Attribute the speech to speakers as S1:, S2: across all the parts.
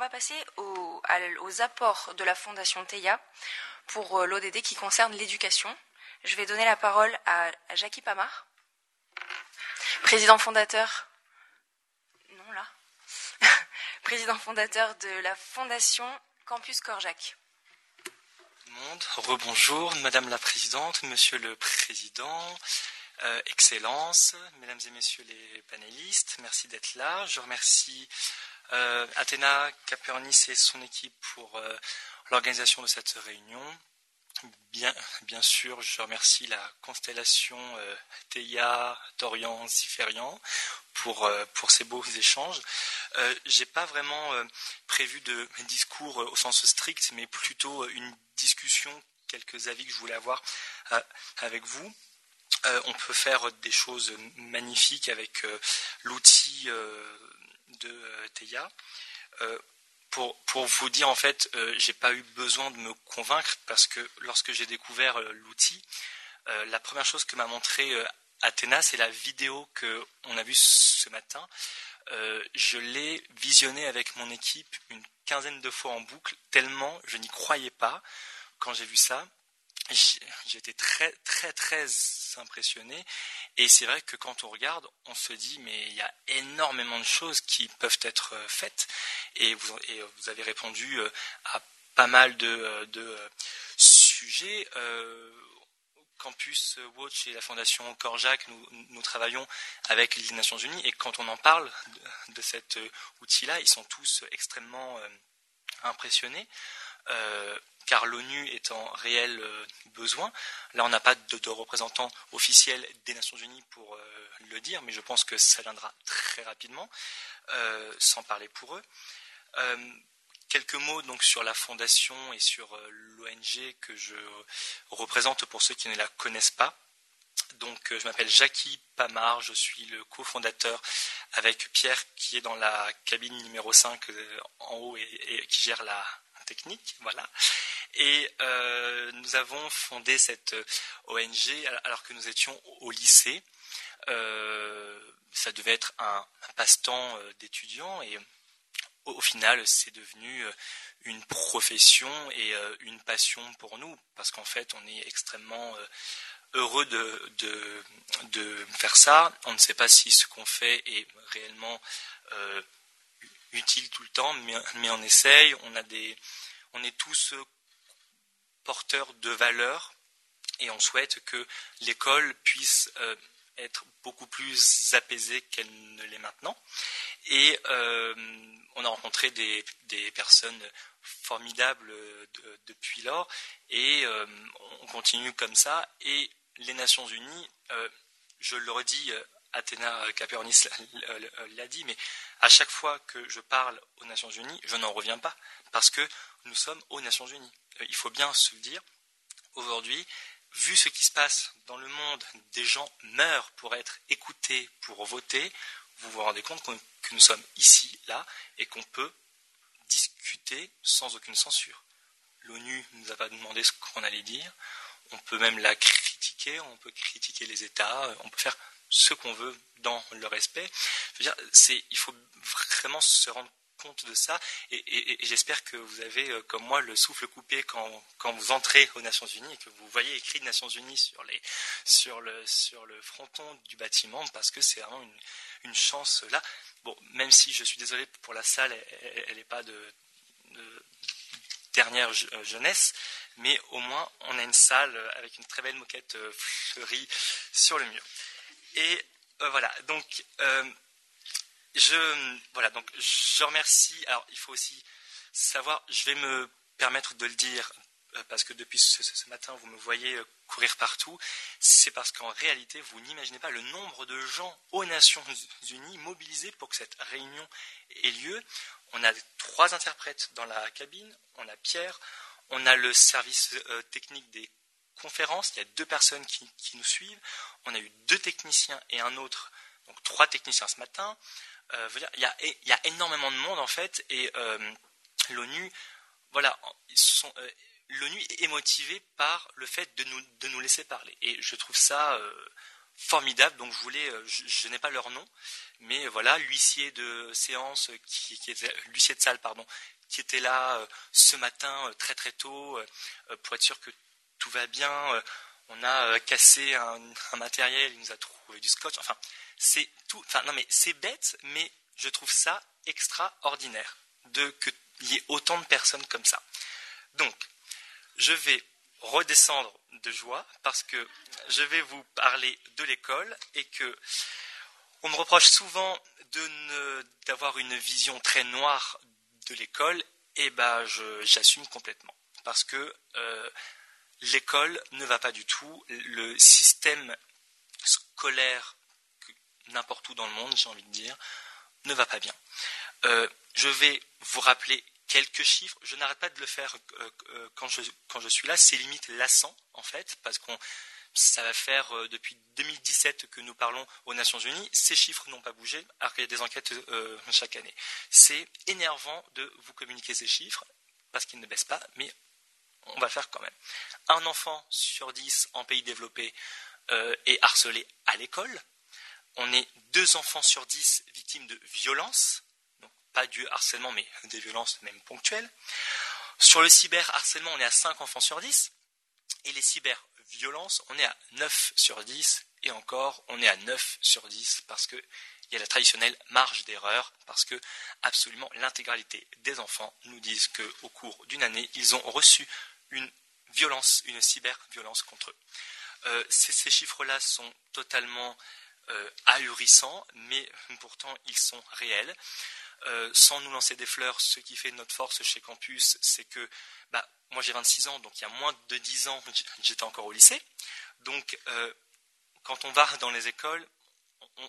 S1: va passer aux, apports de la Fondation TEIA pour l'ODD qui concerne l'éducation. Je vais donner la parole à, Jackie Pamar, président fondateur. Non, là. président fondateur de la Fondation Campus Corjac.
S2: Monde, rebonjour, Madame la Présidente, Monsieur le Président, euh, Excellence, Mesdames et Messieurs les panélistes, merci d'être là. Je remercie euh, Athéna Capernis et son équipe pour euh, l'organisation de cette réunion. Bien, sûr, je remercie la constellation euh, Théia, Dorian, pour, euh, pour ces beaux échanges. Euh, J'ai pas vraiment prévu de discours au sens strict, mais plutôt une discussion, quelques avis que je voulais avoir avec vous. on peut faire des choses magnifiques avec l'outil de Théia pour, pour, vous dire, en fait, euh, j'ai pas eu besoin de me convaincre parce que lorsque j'ai découvert euh, l'outil, euh, la première chose que m'a montré Athéna, c'est la vidéo que on a vue ce matin. je l'ai visionnée avec mon équipe une quinzaine de fois en boucle, tellement je n'y croyais pas quand j'ai vu ça. J'étais très très très impressionné. Et c'est vrai que quand on regarde, on se dit mais il y a énormément de choses qui peuvent être euh, faites. Et vous, vous avez répondu euh, à pas mal de, euh, sujets. Campus Watch et la Fondation Corjac, nous, travaillons avec les Nations Unies. Et quand on en parle de, cet outil-là, ils sont tous extrêmement impressionnés car l'ONU est en réel euh, besoin. Là, on n'a pas de, représentant officiel des Nations Unies pour euh, le dire, mais je pense que ça viendra très rapidement, euh, sans parler pour eux. quelques mots donc sur la fondation et sur l'ONG que je représente pour ceux qui ne la connaissent pas. Donc, je m'appelle Jackie Pamar, je suis le cofondateur avec Pierre qui est dans la cabine numéro 5 en haut et qui gère la technique. Voilà. Et euh, nous avons fondé cette euh, ONG alors que nous étions au lycée. Euh, ça devait être un, passe-temps d'étudiants et au, final c'est devenu une profession et une passion pour nous parce qu'en fait on est extrêmement heureux de, de, faire ça. On ne sait pas si ce qu'on fait est réellement utile tout le temps, mais, mais, on essaye. On, a des, on est tous porteur de valeurs et on souhaite que l'école puisse euh, être beaucoup plus apaisée qu'elle ne l'est maintenant. Et euh, on a rencontré des, personnes formidables depuis lors et euh, on continue comme ça. Et les Nations Unies, je le redis, Athéna Capernis l'a dit, mais à chaque fois que je parle aux Nations Unies, je n'en reviens pas parce que nous sommes aux Nations Unies. Euh, il faut bien se le dire, aujourd'hui, vu ce qui se passe dans le monde, des gens meurent pour être écoutés, pour voter, vous vous rendez compte que nous sommes ici, là, et qu'on peut discuter sans aucune censure. L'ONU ne nous a pas demandé ce qu'on allait dire, on peut même la critiquer, on peut critiquer les États, on peut faire ce qu'on veut dans le respect. il faut vraiment se rendre compte de ça. Et, j'espère que vous avez, euh, comme moi, le souffle coupé quand, vous entrez aux Nations Unies et que vous voyez écrit Nations Unies sur, le, fronton du bâtiment, parce que c'est vraiment une, une, chance là. Bon, même si je suis désolé pour la salle, elle n'est pas de, dernière euh, jeunesse, mais au moins on a une salle avec une très belle moquette euh, fleurie sur le mur. Et voilà, donc je, voilà, donc je remercie. Alors, il faut aussi savoir, je vais me permettre de le dire, euh, parce que depuis ce, matin, vous me voyez euh, courir partout, c'est parce qu'en réalité, vous n'imaginez pas le nombre de gens aux Nations Unies mobilisés pour que cette réunion ait lieu. On a trois interprètes dans la cabine, on a Pierre, on a le service euh, technique des conférences, il y a deux personnes qui, nous suivent, on a eu deux techniciens et un autre, donc trois techniciens ce matin, euh, il, y a, énormément de monde en fait, et euh, l'ONU, voilà, euh, est motivée par le fait de nous, de nous laisser parler. Et je trouve ça formidables. Donc je voulais, je, n'ai pas leur nom, mais voilà, l'huissier de séance l'huissier de salle, pardon, qui était là ce matin très très tôt pour être sûr que tout va bien. on a cassé un, matériel, il nous a trouvé du scotch. Enfin, c'est tout. Enfin non mais c'est bête, mais je trouve ça extraordinaire de qu'il y ait autant de personnes comme ça. Donc, je vais redescendre de joie parce que je vais vous parler de l'école et que on me reproche souvent d'avoir une vision très noire de l'école et ben j'assume complètement parce que euh, l'école ne va pas du tout le système scolaire n'importe où dans le monde j'ai envie de dire ne va pas bien euh, je vais vous rappeler quelques chiffres. Je n'arrête pas de le faire euh, euh, quand, je, suis là. C'est limite lassant, en fait, parce qu'on ça va faire depuis 2017 que nous parlons aux Nations Unies. Ces chiffres n'ont pas bougé, alors qu'il y a des enquêtes chaque année. C'est énervant de vous communiquer ces chiffres, parce qu'ils ne baissent pas, mais on va faire quand même. Un enfant sur dix en pays développé est harcelé à l'école. On est deux enfants sur dix victimes de violences pas du harcèlement, mais des violences même ponctuelles. Sur le cyberharcèlement, on est à 5 enfants sur 10. Et les cyberviolences, on est à 9 sur 10. Et encore, on est à 9 sur 10 parce qu'il y a la traditionnelle marge d'erreur, parce que absolument l'intégralité des enfants nous disent qu'au cours d'une année, ils ont reçu une violence, une cyberviolence contre eux. Euh, ces, chiffres-là sont totalement euh, ahurissants, mais pourtant ils sont réels. Euh, sans nous lancer des fleurs, ce qui fait notre force chez Campus, c'est que bah, moi j'ai 26 ans, donc il y a moins de 10 ans, j'étais encore au lycée. Donc euh, quand on va dans les écoles,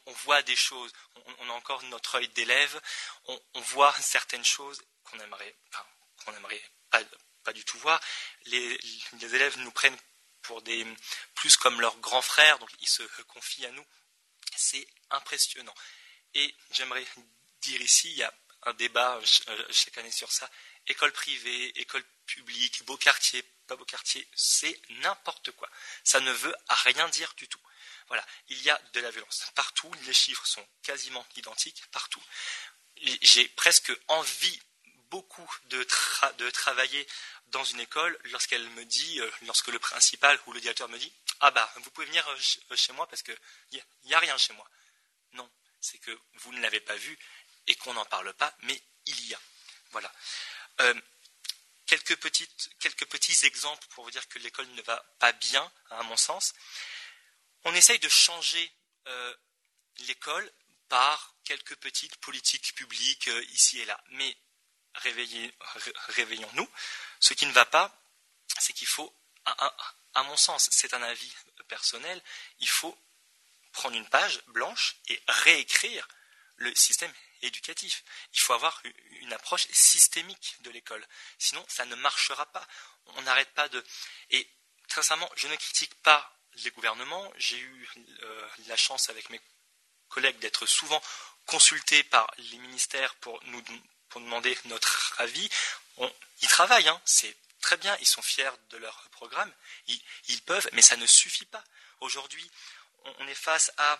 S2: on, voit des choses, on, a encore notre œil d'élève, on, voit certaines choses qu'on aimerait, qu'on aimerait pas, du tout voir. Les, élèves nous prennent pour des plus comme leurs grands frères, donc ils se confient à nous. C'est impressionnant. Et j'aimerais dire ici, il y a un débat euh, chaque année sur ça. École privée, école publique, beau quartier, pas beau quartier, c'est n'importe quoi. Ça ne veut rien dire du tout. Voilà, il y a de la violence partout, les chiffres sont quasiment identiques partout. J'ai presque envie beaucoup de, travailler dans une école lorsqu'elle me dit, euh, lorsque le principal ou le directeur me dit, ah bah vous pouvez venir euh, chez moi parce qu'il n'y a, rien chez moi. Non, c'est que vous ne l'avez pas vu et qu'on n'en parle pas, mais il y a. Voilà. Euh, quelques, petits exemples pour vous dire que l'école ne va pas bien, à mon sens. On essaye de changer euh, l'école par quelques petites politiques publiques euh, ici et là. Mais réveillons-nous. Ce qui ne va pas, c'est qu'il faut, à mon sens, c'est un avis personnel, il faut prendre une page blanche et réécrire le système éducatif. Il faut avoir une approche systémique de l'école. Sinon, ça ne marchera pas. On n'arrête pas de. Et très sincèrement, je ne critique pas les gouvernements. J'ai eu euh, la chance avec mes collègues d'être souvent consultés par les ministères pour nous pour demander notre avis. ils travaillent, hein. c'est très bien, ils sont fiers de leur programme, ils, ils peuvent, mais ça ne suffit pas. Aujourd'hui, on est face à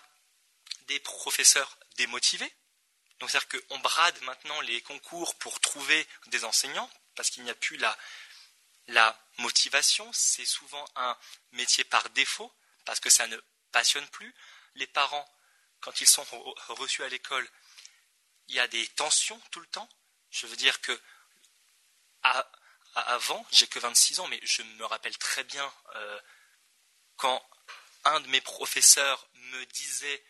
S2: des professeurs démotivés, donc c'est-à-dire qu'on brade maintenant les concours pour trouver des enseignants, parce qu'il n'y a plus la, la motivation, c'est souvent un métier par défaut, parce que ça ne passionne plus. Les parents, quand ils sont reçus à l'école, il y a des tensions tout le temps. Je veux dire que avant, j'ai que 26 ans, mais je me rappelle très bien euh, quand un de mes professeurs me disait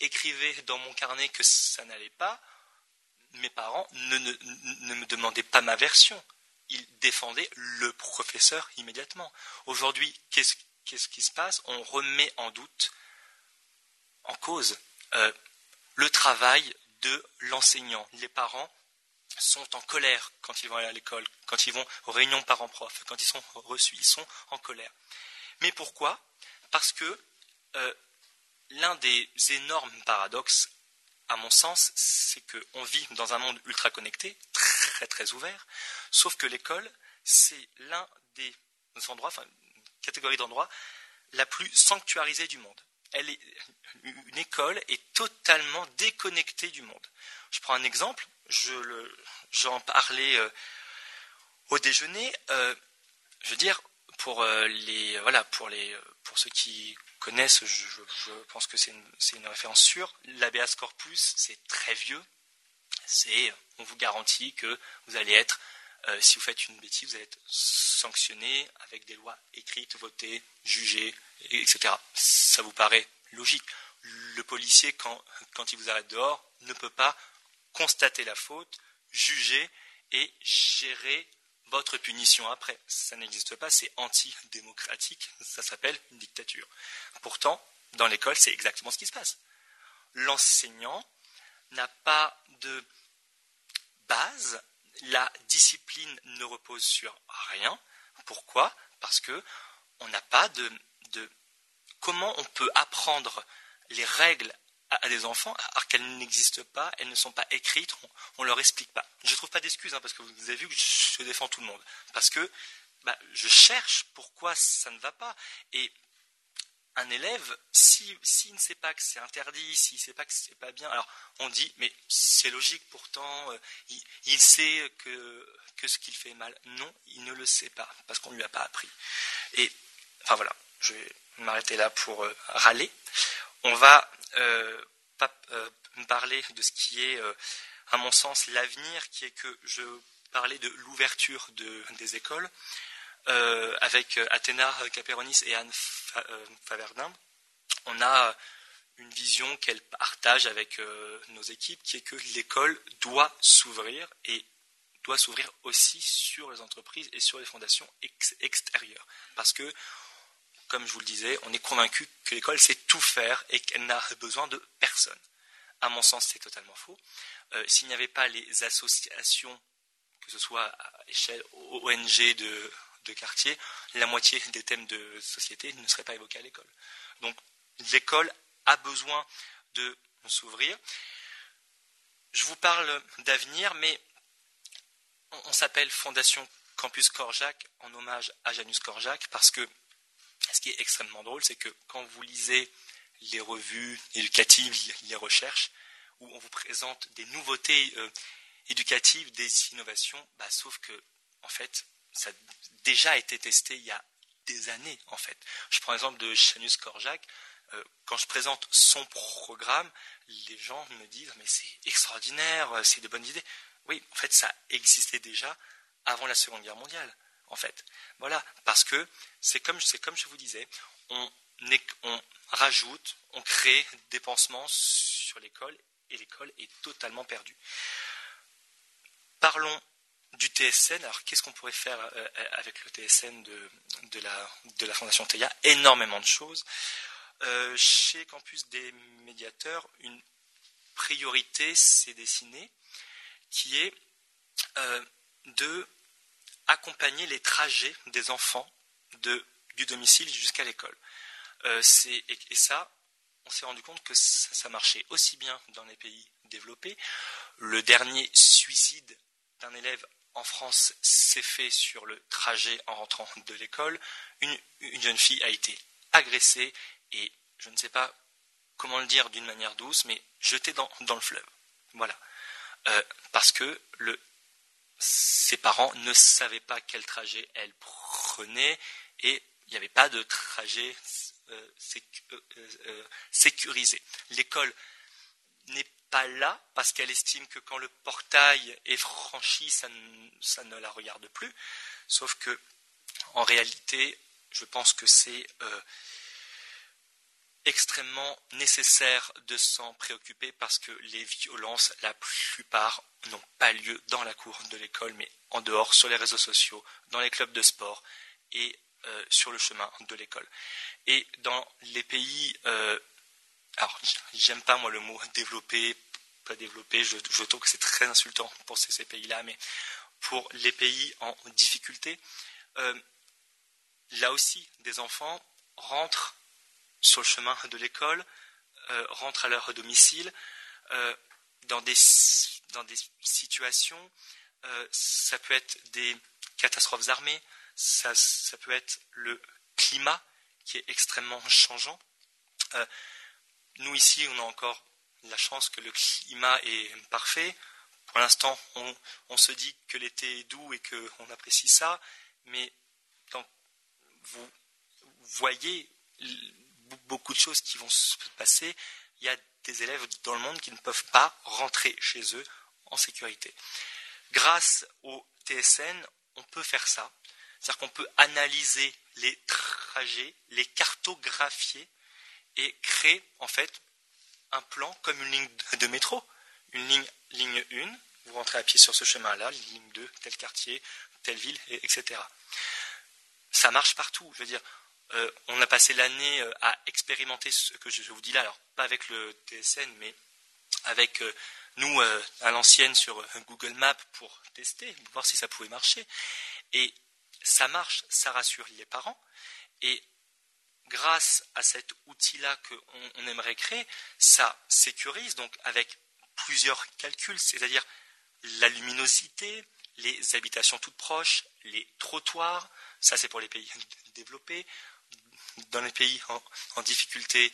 S2: écrivais dans mon carnet que ça n'allait pas, mes parents ne, me demandaient pas ma version. Ils défendaient le professeur immédiatement. Aujourd'hui, qu'est-ce, qui se passe? On remet en doute, en cause, euh, le travail de l'enseignant. Les parents sont en colère quand ils vont aller à l'école, quand ils vont aux réunions parents-prof, quand ils sont reçus, ils sont en colère. Mais pourquoi? Parce que euh, l'un des énormes paradoxes, à mon sens, c'est qu'on vit dans un monde ultra connecté, très très ouvert, sauf que l'école, c'est l'un des endroits, enfin, une catégorie d'endroits la plus sanctuarisée du monde. Une école est totalement déconnectée du monde. Je prends un exemple, j'en parlais euh, au déjeuner. Euh, je veux dire, pour euh, les voilà, pour les pour ceux qui connaissent, je, pense que c'est une, référence sûre. L'habeas corpus, c'est très vieux. C'est, on vous garantit que vous allez être euh, si vous faites une bêtise, vous allez être sanctionné avec des lois écrites, votées, jugées, etc. Ça vous paraît logique. Le policier, quand, quand il vous arrête dehors, ne peut pas constater la faute, juger et gérer votre punition après. Ça n'existe pas, c'est antidémocratique, ça s'appelle une dictature. Pourtant, dans l'école, c'est exactement ce qui se passe. L'enseignant n'a pas de base la discipline ne repose sur rien. Pourquoi? Parce que on n'a pas de, comment on peut apprendre les règles à, des enfants alors qu'elles n'existent pas, elles ne sont pas écrites, on ne leur explique pas. Je ne trouve pas d'excuses hein, parce que vous avez vu que je défends tout le monde parce que bah, je cherche pourquoi ça ne va pas et un élève, s'il ne sait pas que c'est interdit, s'il ne sait pas que c'est pas bien, alors on dit, mais c'est logique pourtant, euh, il, sait que, que ce qu'il fait est mal. Non, il ne le sait pas, parce qu'on ne lui a pas appris. Et, enfin voilà, je vais m'arrêter là pour euh, râler. On va pas, parler de ce qui est, à mon sens, l'avenir, qui est que je parlais de l'ouverture de, des écoles. Euh, avec euh, Athéna Caperonis et Anne euh, Faverdin, on a une vision qu'elle partage avec nos équipes, qui est que l'école doit s'ouvrir et doit s'ouvrir aussi sur les entreprises et sur les fondations extérieures. Parce que, comme je vous le disais, on est convaincu que l'école sait tout faire et qu'elle n'a besoin de personne. À mon sens, c'est totalement faux. S'il n'y avait pas les associations, que ce soit à échelle ONG de de quartier, la moitié des thèmes de société ne seraient pas évoqués à l'école. Donc l'école a besoin de s'ouvrir. Je vous parle d'avenir, mais on, s'appelle Fondation Campus Corjac en hommage à Janus Corjac parce que ce qui est extrêmement drôle, c'est que quand vous lisez les revues éducatives, les recherches, où on vous présente des nouveautés euh, éducatives, des innovations, bah, sauf que, en fait, ça a déjà été testé il y a des années, en fait. Je prends l'exemple de Janus Korjak. Euh, quand je présente son programme, les gens me disent Mais c'est extraordinaire, c'est de bonnes idées. Oui, en fait, ça existait déjà avant la Seconde Guerre mondiale, en fait. Voilà, parce que c'est comme, je vous disais, on, on rajoute, on crée des pansements sur l'école et l'école est totalement perdue. Parlons du TSN. Alors, qu'est-ce qu'on pourrait faire euh, euh, avec le TSN de, la, Fondation TEIA Énormément de choses. Euh, chez Campus des médiateurs, une priorité s'est dessinée qui est de accompagner les trajets des enfants du domicile jusqu'à l'école. et, ça, on s'est rendu compte que ça marchait aussi bien dans les pays développés. Le dernier suicide d'un élève en France s'est fait sur le trajet en rentrant de l'école. Une, jeune fille a été agressée et je ne sais pas comment le dire d'une manière douce, mais jetée dans, le fleuve. Voilà. Euh, parce que ses parents ne savaient pas quel trajet elle prenait et il n'y avait pas de trajet euh, euh, sécurisé. L'école n'est pas là parce qu'elle estime que quand le portail est franchi, ça ne, la regarde plus. Sauf que, en réalité, je pense que c'est euh, extrêmement nécessaire de s'en préoccuper parce que les violences, la plupart, n'ont pas lieu dans la cour de l'école, mais en dehors, sur les réseaux sociaux, dans les clubs de sport et euh, sur le chemin de l'école. Et dans les pays euh, alors j'aime pas moi le mot développé, pas développé, je, trouve que c'est très insultant pour ces, pays-là, mais pour les pays en difficulté, euh, là aussi, des enfants rentrent sur le chemin de l'école, euh, rentrent à leur domicile, euh, dans, des, dans des situations, ça peut être des catastrophes armées, ça, ça peut être le climat qui est extrêmement changeant. Euh, nous ici, on a encore la chance que le climat est parfait. Pour l'instant, on, se dit que l'été est doux et qu'on apprécie ça, mais vous voyez beaucoup de choses qui vont se passer. Il y a des élèves dans le monde qui ne peuvent pas rentrer chez eux en sécurité. Grâce au TSN, on peut faire ça. C'est-à-dire qu'on peut analyser les trajets, les cartographier et créer en fait un plan comme une ligne de métro. Une ligne, ligne 1, vous rentrez à pied sur ce chemin-là, ligne 2, tel quartier, telle ville, etc. Ça marche partout. Je veux dire, euh, on a passé l'année euh, à expérimenter ce que je vous dis là, alors pas avec le TSN, mais avec euh, nous à l'ancienne sur Google Maps pour tester, voir si ça pouvait marcher. Et ça marche, ça rassure les parents. Et grâce à cet outil-là qu'on aimerait créer, ça sécurise, donc avec plusieurs calculs, c'est-à-dire la luminosité, les habitations toutes proches, les trottoirs, ça c'est pour les pays développés. Dans les pays en, difficulté,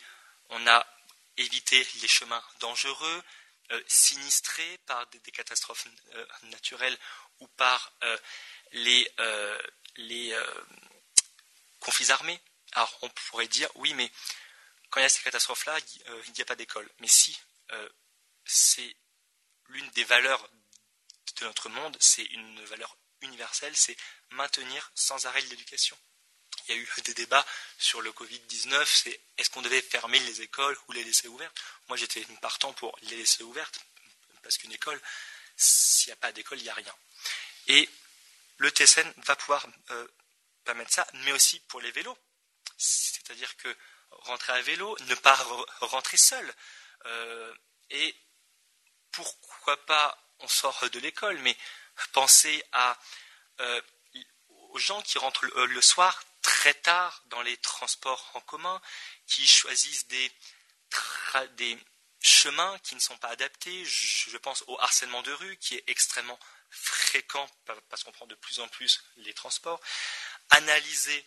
S2: on a évité les chemins dangereux, euh, sinistrés par des, catastrophes euh, naturelles ou par euh, les, les conflits armés. Alors on pourrait dire, oui, mais quand il y a ces catastrophes-là, il n'y a pas d'école. Mais si, c'est l'une des valeurs de notre monde, c'est une valeur universelle, c'est maintenir sans arrêt l'éducation. Il y a eu des débats sur le Covid-19, c'est est-ce qu'on devait fermer les écoles ou les laisser ouvertes? Moi j'étais partant pour les laisser ouvertes, parce qu'une école, s'il n'y a pas d'école, il n'y a rien. Et le TSN va pouvoir euh, permettre ça, mais aussi pour les vélos. C'est-à-dire que rentrer à vélo, ne pas rentrer seul. Euh, et pourquoi pas, on sort de l'école, mais penser à, euh, aux gens qui rentrent le, soir très tard dans les transports en commun, qui choisissent des, chemins qui ne sont pas adaptés. Je, pense au harcèlement de rue qui est extrêmement fréquent parce qu'on prend de plus en plus les transports. Analyser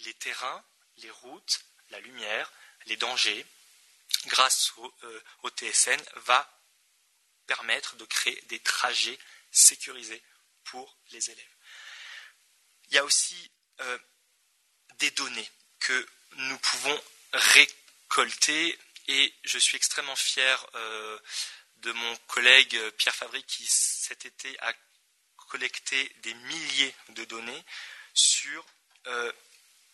S2: les terrains, les routes, la lumière, les dangers, grâce au, euh, TSN, va permettre de créer des trajets sécurisés pour les élèves. Il y a aussi euh, des données que nous pouvons récolter et je suis extrêmement fier euh, de mon collègue Pierre Fabry qui cet été a collecté des milliers de données sur euh,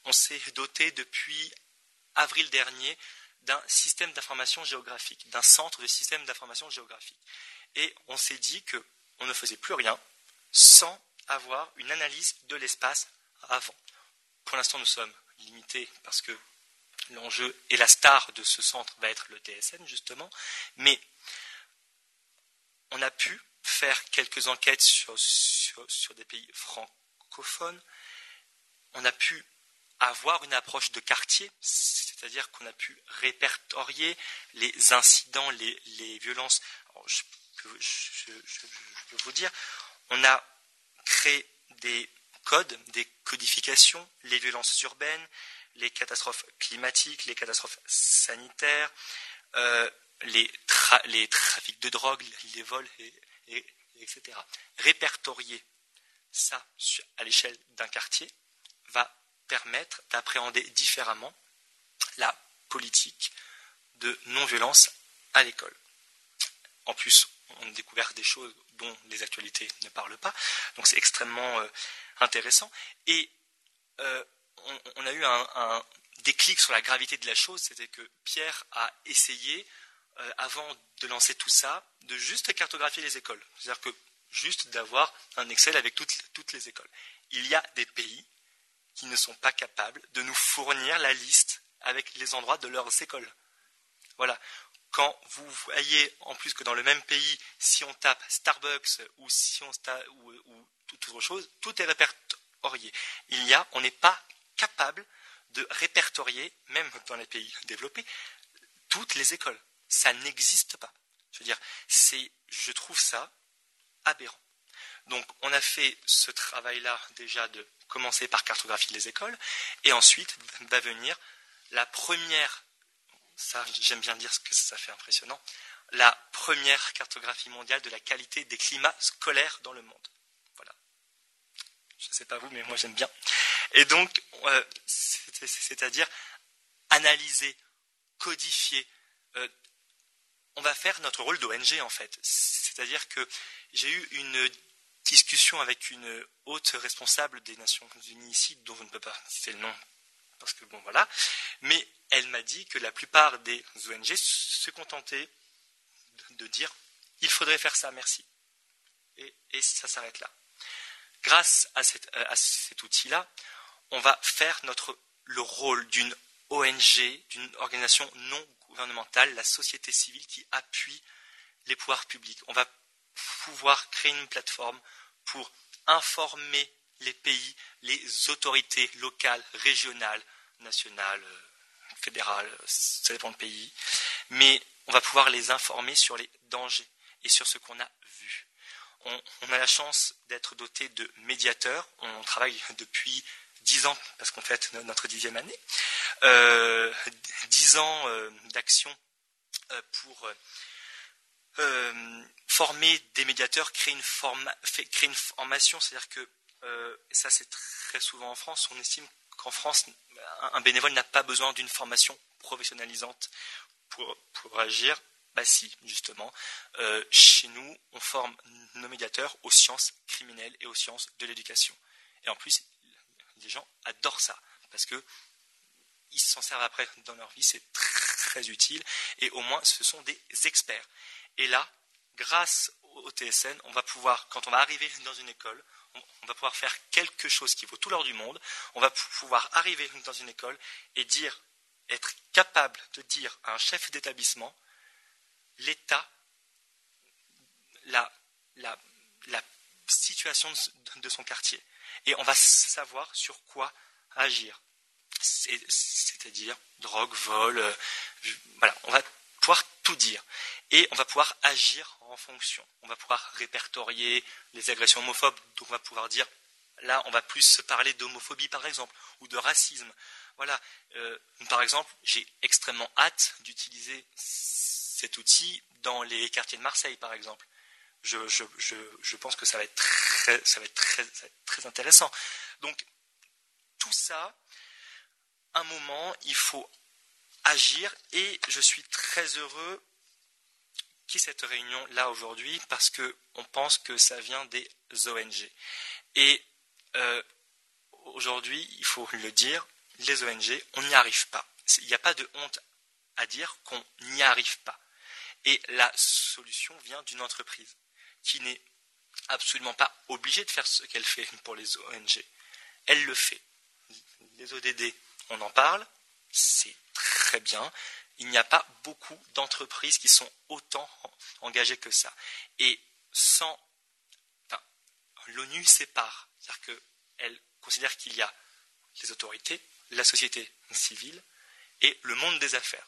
S2: on s'est doté depuis avril dernier d'un système d'information géographique, d'un centre de système d'information géographique. Et on s'est dit qu'on ne faisait plus rien sans avoir une analyse de l'espace avant. Pour l'instant, nous sommes limités parce que l'enjeu et la star de ce centre va être le TSN, justement, mais on a pu faire quelques enquêtes sur, des pays francophones, on a pu avoir une approche de quartier, c'est-à-dire qu'on a pu répertorier les incidents, les, violences. je, peux vous dire, on a créé des codes, des codifications, les violences urbaines, les catastrophes climatiques, les catastrophes sanitaires, euh, les, trafics de drogue, les vols, etc. Répertorier ça à l'échelle d'un quartier va permettre d'appréhender différemment la politique de non-violence à l'école. En plus, on a découvert des choses dont les actualités ne parlent pas, donc c'est extrêmement euh, intéressant. Et euh, on, a eu un, déclic sur la gravité de la chose, c'était que Pierre a essayé, euh, avant de lancer tout ça, de juste cartographier les écoles. C'est-à-dire que juste d'avoir un Excel avec toutes les écoles. Il y a des pays qui ne sont pas capables de nous fournir la liste avec les endroits de leurs écoles. Voilà. Quand vous voyez, en plus que dans le même pays, si on tape Starbucks ou si on ou toute autre chose, tout est répertorié. Il y a, on n'est pas capable de répertorier, même dans les pays développés, toutes les écoles. Ça n'existe pas. Je veux dire, c'est, je trouve ça aberrant. Donc, on a fait ce travail-là déjà de commencer par cartographier les écoles, et ensuite va venir la première, ça j'aime bien dire ce que ça fait impressionnant, la première cartographie mondiale de la qualité des climats scolaires dans le monde. Je ne sais pas vous, mais moi j'aime bien. Et donc, euh, c'est-à-dire analyser, codifier. Euh, on va faire notre rôle d'ONG en fait. C'est-à-dire que j'ai eu une discussion avec une haute responsable des Nations Unies ici, dont je ne peux pas citer le nom, parce que bon voilà, mais elle m'a dit que la plupart des ONG se contentaient de dire il faudrait faire ça, merci. Et, ça s'arrête là. Grâce à, à cet outil-là, on va faire le rôle d'une ONG, d'une organisation non gouvernementale, la société civile qui appuie les pouvoirs publics. On va pouvoir créer une plateforme pour informer les pays, les autorités locales, régionales, nationales, fédérales, ça dépend du pays, mais on va pouvoir les informer sur les dangers et sur ce qu'on a On, a la chance d'être doté de médiateurs, on travaille depuis dix ans, parce qu'on fête notre dixième année, euh, dix ans euh, d'action euh, pour euh, former des médiateurs, créer une, créer une formation, c'est-à-dire que, ça c'est très souvent en France, on estime qu'en France, un bénévole n'a pas besoin d'une formation professionnalisante pour agir. Bah si, justement. Euh, chez nous, on forme nos médiateurs aux sciences criminelles et aux sciences de l'éducation. Et en plus, les gens adorent ça, parce que ils s'en servent après dans leur vie, c'est très utile, et au moins ce sont des experts. Et là, grâce au TSN, on va pouvoir, quand on va arriver dans une école, on, va pouvoir faire quelque chose qui vaut tout l'or du monde. On va pouvoir arriver dans une école et dire, être capable de dire à un chef d'établissement l'état, la, situation de son quartier. Et on va savoir sur quoi agir. C'est-à-dire drogue, vol, euh, voilà, on va pouvoir tout dire. Et on va pouvoir agir en fonction. On va pouvoir répertorier les agressions homophobes. Donc on va pouvoir dire, là, on va plus se parler d'homophobie, par exemple, ou de racisme. Voilà. Euh, par exemple, j'ai extrêmement hâte d'utiliser cet outil dans les quartiers de Marseille, par exemple. Je, pense que ça va être très, intéressant. Donc, tout ça, un moment, il faut agir et je suis très heureux qui cette réunion là aujourd'hui parce que on pense que ça vient des ONG. Et euh, aujourd'hui, il faut le dire, les ONG, on n'y arrive pas. Il n'y a pas de honte à dire qu'on n'y arrive pas. Et la solution vient d'une entreprise qui n'est absolument pas obligée de faire ce qu'elle fait pour les ONG. Elle le fait. Les ODD, on en parle, c'est très bien. Il n'y a pas beaucoup d'entreprises qui sont autant engagées que ça. Et sans. L'ONU sépare. C'est-à-dire qu'elle considère qu'il y a les autorités, la société civile et le monde des affaires.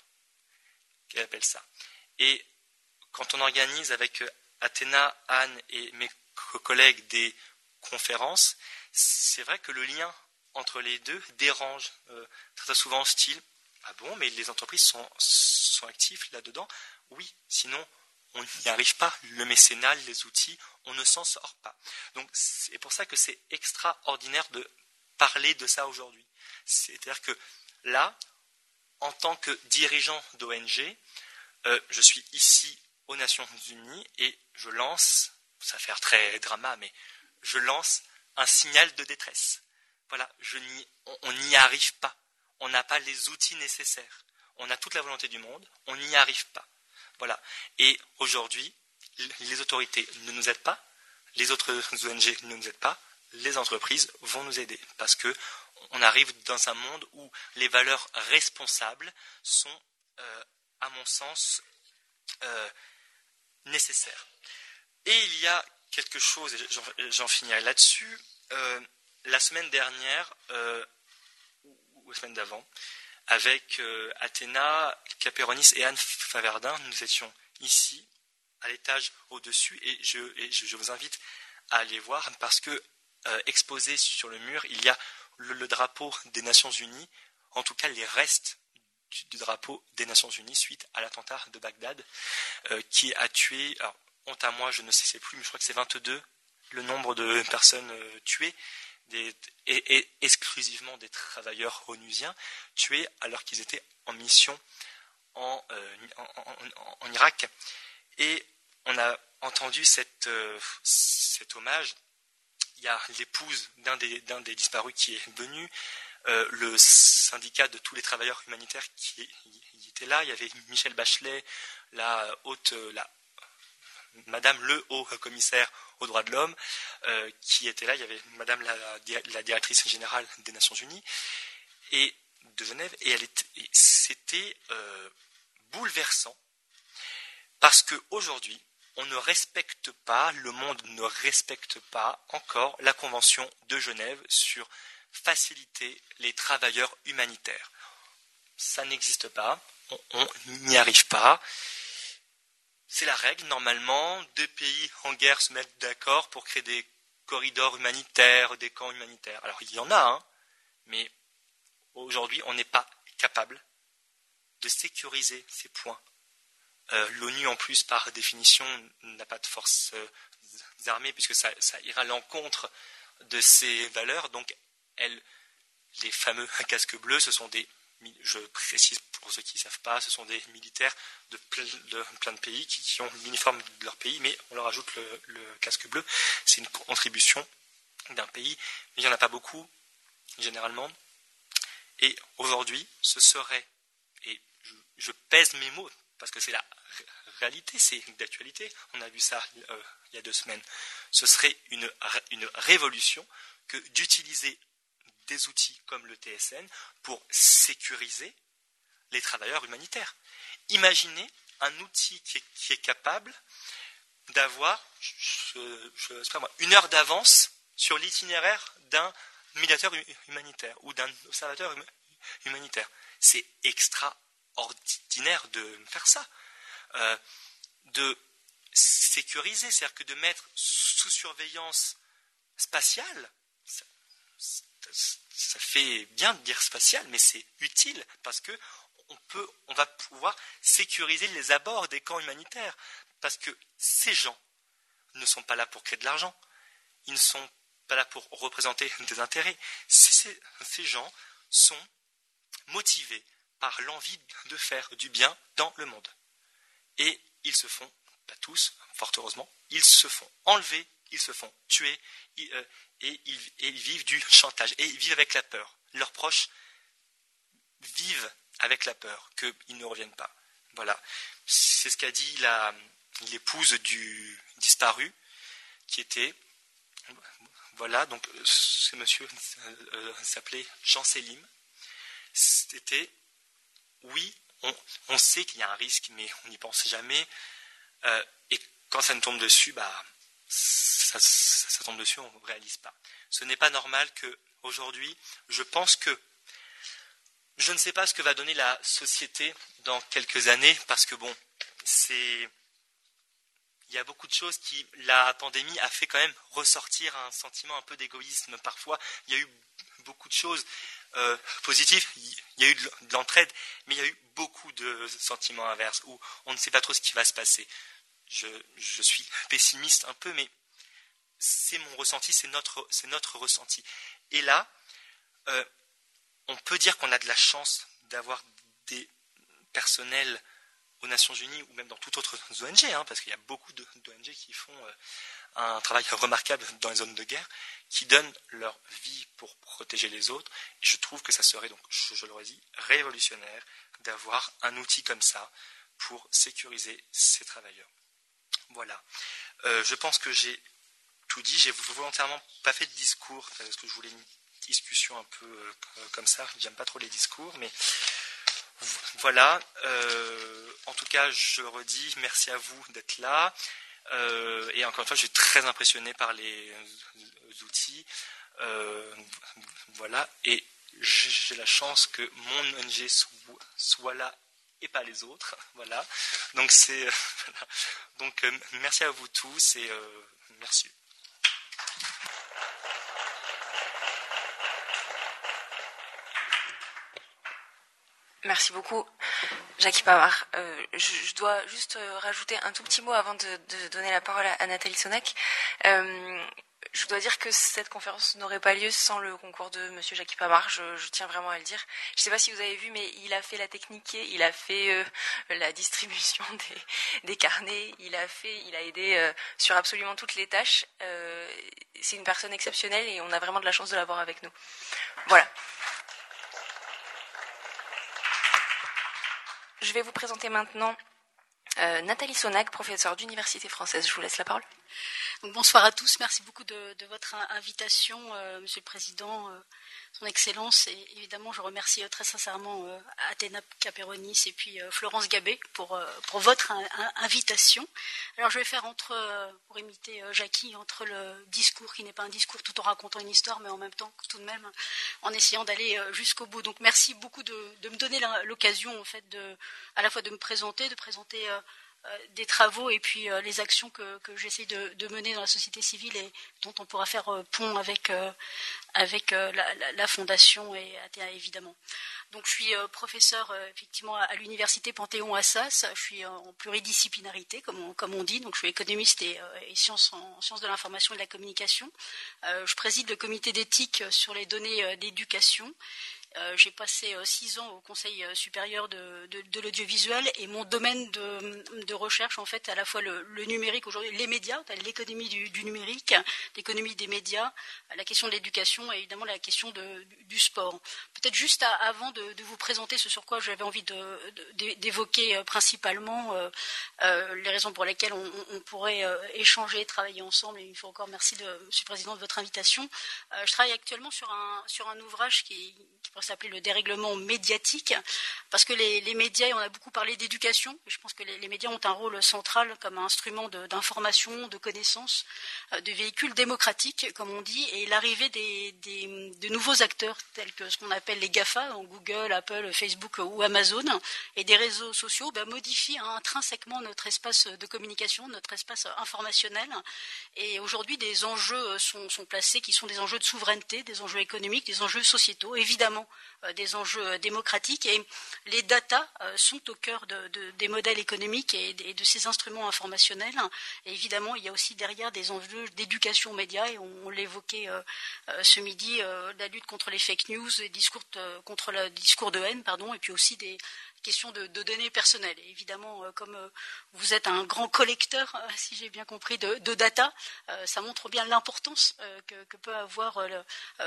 S2: Qu'elle appelle ça. Et quand on organise avec Athéna, Anne et mes collègues des conférences, c'est vrai que le lien entre les deux dérange euh, très souvent style ah bon, mais les entreprises sont, sont actives là-dedans Oui, sinon on n'y arrive pas. Le mécénat, les outils, on ne s'en sort pas. Donc c'est pour ça que c'est extraordinaire de parler de ça aujourd'hui. C'est-à-dire que là, en tant que dirigeant d'ONG, euh, je suis ici aux Nations Unies et je lance, ça fait très drama, mais je lance un signal de détresse. Voilà, je on n'y arrive pas on n'a pas les outils nécessaires. On a toute la volonté du monde, on n'y arrive pas. Voilà. Et aujourd'hui, les autorités ne nous aident pas, les autres ONG ne nous aident pas, les entreprises vont nous aider parce que on arrive dans un monde où les valeurs responsables sont, euh, à mon sens, euh, nécessaires. Et il y a quelque chose, et j'en finirai là-dessus. Euh, la semaine dernière, ou la semaine d'avant, avec euh, Athéna, Caperonis et Anne Faverdin. Nous étions ici, à l'étage au-dessus, et, je, je, vous invite à aller voir parce que exposé sur le mur, il y a le, drapeau des Nations Unies, en tout cas les restes du, drapeau des Nations Unies suite à l'attentat de Bagdad, qui a tué, alors, honte à moi, je ne sais plus, mais je crois que c'est 22 le nombre de personnes tuées, et, exclusivement des travailleurs onusiens, tués alors qu'ils étaient en mission en, Irak. Et on a entendu euh, cet hommage. Il y a l'épouse d'un des, des, disparus qui est venu, euh, le syndicat de tous les travailleurs humanitaires qui était là. Il y avait Michel Bachelet, la haute, la, Madame le haut commissaire aux droits de l'homme, euh, qui était là. Il y avait Madame la, directrice générale des Nations Unies et de Genève, et, c'était bouleversant parce qu'aujourd'hui, on ne respecte pas, le monde ne respecte pas encore la Convention de Genève sur faciliter les travailleurs humanitaires. Ça n'existe pas, on n'y arrive pas. C'est la règle, normalement, deux pays en guerre se mettent d'accord pour créer des corridors humanitaires, des camps humanitaires. Alors il y en a, hein, mais aujourd'hui on n'est pas capable de sécuriser ces points euh, L'ONU, en plus, par définition, n'a pas de forces euh, armées, puisque ça, ira à l'encontre de ses valeurs. Donc, les fameux casques bleus, ce sont des, je précise pour ceux qui ne savent pas, ce sont des militaires de plein de, pays qui, ont l'uniforme de leur pays, mais on leur ajoute le, casque bleu. C'est une contribution d'un pays, mais il n'y en a pas beaucoup, généralement. Et aujourd'hui, ce serait, et je pèse mes mots parce que c'est la réalité, c'est d'actualité, on a vu ça euh, il y a deux semaines, ce serait une révolution que d'utiliser des outils comme le TSN pour sécuriser les travailleurs humanitaires. Imaginez un outil qui est, capable d'avoir une heure d'avance sur l'itinéraire d'un médiateur humanitaire ou d'un observateur humanitaire. C'est extra ordinaire de faire ça. Euh, de sécuriser, c'est-à-dire que de mettre sous surveillance spatiale, ça, fait bien de dire spatial, mais c'est utile parce que on, va pouvoir sécuriser les abords des camps humanitaires. Parce que ces gens ne sont pas là pour créer de l'argent, ils ne sont pas là pour représenter des intérêts. ces gens sont motivés par l'envie de faire du bien dans le monde. Et ils se font, pas tous, fort heureusement, ils se font enlever, ils se font tuer, euh, et, ils, vivent du chantage, et ils vivent avec la peur. Leurs proches vivent avec la peur qu'ils ne reviennent pas. Voilà. C'est ce qu'a dit l'épouse du disparu, qui était, voilà, donc ce monsieur euh, s'appelait Jean Sélim. C'était oui, on, sait qu'il y a un risque, mais on n'y pense jamais. Euh, et quand ça nous tombe dessus, bah, ça, tombe dessus, on ne réalise pas. Ce n'est pas normal que aujourd'hui, je pense que je ne sais pas ce que va donner la société dans quelques années, parce que bon, c'est il y a beaucoup de choses qui la pandémie a fait quand même ressortir un sentiment un peu d'égoïsme parfois. Il y a eu beaucoup de choses euh, positif, il y a eu de l'entraide, mais il y a eu beaucoup de sentiments inverses où on ne sait pas trop ce qui va se passer. Je, suis pessimiste un peu, mais c'est mon ressenti, c'est notre, ressenti. Et là, euh, on peut dire qu'on a de la chance d'avoir des personnels aux Nations Unies ou même dans toutes autres ONG, hein, parce qu'il y a beaucoup d'ONG qui font euh, un travail remarquable dans les zones de guerre, qui donnent leur vie pour protéger les autres. Et je trouve que ça serait, donc, je, l'aurais dit, révolutionnaire d'avoir un outil comme ça pour sécuriser ces travailleurs. Voilà. Euh, je pense que j'ai tout dit. J'ai volontairement pas fait de discours parce que je voulais une discussion un peu euh, comme ça. J'aime pas trop les discours, mais voilà. Euh, en tout cas, je redis merci à vous d'être là. Et encore une fois, je suis très impressionné par les outils. Euh, voilà. Et j'ai la chance que mon ONG soit là et pas les autres. Voilà. Donc c'est euh, donc euh, merci à vous tous et euh, merci.
S1: Merci beaucoup, Jackie Pavard. Je, dois juste rajouter un tout petit mot avant de, donner la parole à, Nathalie Sonac je dois dire que cette conférence n'aurait pas lieu sans le concours de Monsieur Jackie Pamar. Je, tiens vraiment à le dire. Je ne sais pas si vous avez vu, mais il a fait la technique, il a fait la distribution des, carnets, il a fait, il a aidé sur absolument toutes les tâches. c'est une personne exceptionnelle et on a vraiment de la chance de l'avoir avec nous. Voilà. Je vais vous présenter maintenant euh, Nathalie Sonac, professeure d'université française. Je vous laisse la parole.
S3: Bonsoir à tous. Merci beaucoup de, votre invitation, euh, Monsieur le Président. Euh, son Excellence. Et évidemment, je remercie très sincèrement euh, Athéna Caperonis et puis euh, Florence Gabé pour, votre invitation. Alors, je vais faire entre, pour imiter Jackie, entre le discours qui n'est pas un discours tout en racontant une histoire, mais en même temps, tout de même, en essayant d'aller jusqu'au bout. Donc, merci beaucoup de, me donner l'occasion, en fait, à la fois de me présenter, de présenter des travaux et puis les actions que, j'essaie de, mener dans la société civile et dont on pourra faire pont avec, euh, la, fondation et évidemment. Donc je suis euh, professeur euh, effectivement à l'université Panthéon-Assas. Je suis en pluridisciplinarité, comme on, dit. Donc je suis économiste et, sciences en sciences de l'information et de la communication. je préside le comité d'éthique sur les données d'éducation euh, j'ai passé euh, six ans au Conseil euh, supérieur de, l'audiovisuel et mon domaine de, recherche, en fait, à la fois le, numérique aujourd'hui, les médias, l'économie du, numérique, l'économie des médias, la question de l'éducation et évidemment la question du, sport. Peut-être juste avant de, vous présenter ce sur quoi j'avais envie d'évoquer principalement les raisons pour lesquelles on, pourrait échanger, travailler ensemble. Et il faut encore merci, de, Monsieur le Président, de votre invitation. je travaille actuellement sur un, sur un ouvrage qui, qui s'appeler le dérèglement médiatique, parce que les, médias, on a beaucoup parlé d'éducation, je pense que les, médias ont un rôle central comme instrument d'information, de, connaissance, euh, de véhicule démocratique, comme on dit, et l'arrivée des, de nouveaux acteurs, tels que ce qu'on appelle les GAFA, Google, Apple, Facebook ou Amazon, et des réseaux sociaux, ben, modifient intrinsèquement notre espace de communication, notre espace informationnel. Et aujourd'hui, des enjeux sont, placés qui sont des enjeux de souveraineté, des enjeux économiques, des enjeux sociétaux, évidemment des enjeux euh, démocratiques et les datas euh, sont au cœur des modèles économiques et de, ces instruments informationnels. Et évidemment, il y a aussi derrière des enjeux d'éducation aux médias et on, l'évoquait ce midi, la lutte contre les fake news, les discours contre le discours de haine, pardon, et puis aussi des, question de, données personnelles. évidemment, euh, comme euh, vous êtes un grand collecteur, euh, si j'ai bien compris, de, data, ça montre bien l'importance que, peut avoir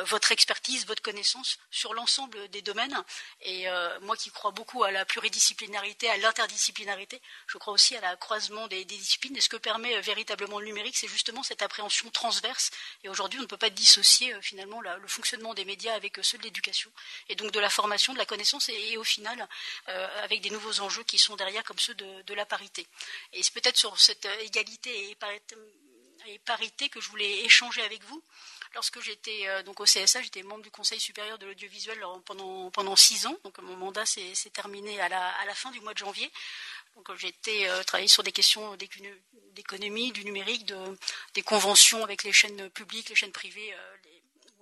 S3: votre expertise, votre connaissance sur l'ensemble des domaines. Et moi qui crois beaucoup à la pluridisciplinarité, à l'interdisciplinarité, je crois aussi à la croisement des, disciplines. Et ce que permet véritablement le numérique, c'est justement cette appréhension transverse. Et aujourd'hui, on ne peut pas dissocier finalement le fonctionnement des médias avec ceux de l'éducation, et donc de la formation, de la connaissance, et, au final, avec des nouveaux enjeux qui sont derrière, comme ceux de, la parité. Et c'est peut-être sur cette égalité et parité, que je voulais échanger avec vous. Lorsque j'étais euh, donc au CSA, j'étais membre du Conseil supérieur de l'audiovisuel pendant, six ans. Donc mon mandat s'est terminé à la, fin du mois de janvier. Donc été euh, travailler sur des questions d'économie, du numérique, de, des conventions avec les chaînes publiques, les chaînes privées,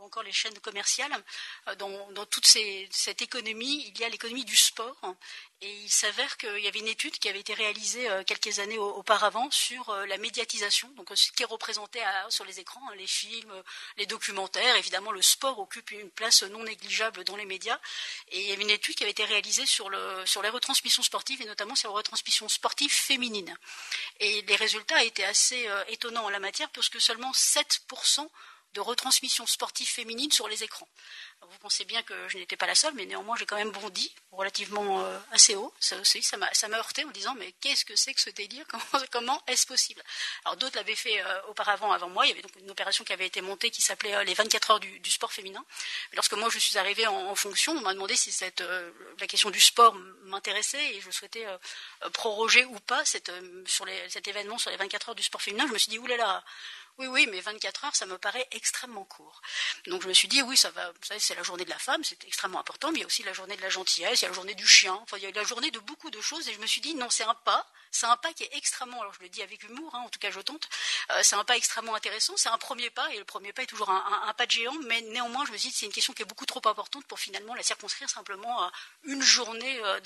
S3: encore les chaînes commerciales. Euh, dans, toute cette économie, il y a l'économie du sport. Et il s'avère qu'il y avait une étude qui avait été réalisée euh, quelques années auparavant sur euh, la médiatisation, donc ce qui est représenté sur les écrans, hein, les films, les documentaires. Évidemment, le sport occupe une place non négligeable dans les médias. Et il y avait une étude qui avait été réalisée sur, les retransmissions sportives et notamment sur les retransmissions sportives féminines. Et les résultats étaient assez étonnants en la matière puisque seulement 7% de retransmission sportive féminine sur les écrans. vous pensez bien que je n'étais pas la seule, mais néanmoins j'ai quand même bondi relativement euh, assez haut. Ça aussi, ça m'a, heurté en disant mais qu'est-ce que c'est que ce délire? Comment, est-ce possible? Alors d'autres l'avaient fait euh, auparavant avant moi. Il y avait donc une opération qui avait été montée qui s'appelait euh, les 24 heures du, sport féminin. lorsque moi je suis arrivée en, fonction, on m'a demandé si cette, la question du sport m'intéressait et je souhaitais proroger ou pas cette, sur cet événement sur les 24 heures du sport féminin. Je me suis dit oulala Oui, oui, mais 24 heures, ça me paraît extrêmement court. Donc je me suis dit, oui, ça va, c'est la journée de la femme, c'est extrêmement important, mais il y a aussi la journée de la gentillesse, il y a la journée du chien, enfin, il y a la journée de beaucoup de choses, et je me suis dit, non, c'est un pas, c'est un pas qui est extrêmement, alors je le dis avec humour, hein, en tout cas je tente, euh, c'est un pas extrêmement intéressant, c'est un premier pas, et le premier pas est toujours un, pas de géant, mais néanmoins, je me suis dit, c'est une question qui est beaucoup trop importante pour finalement la circonscrire simplement à une journée euh,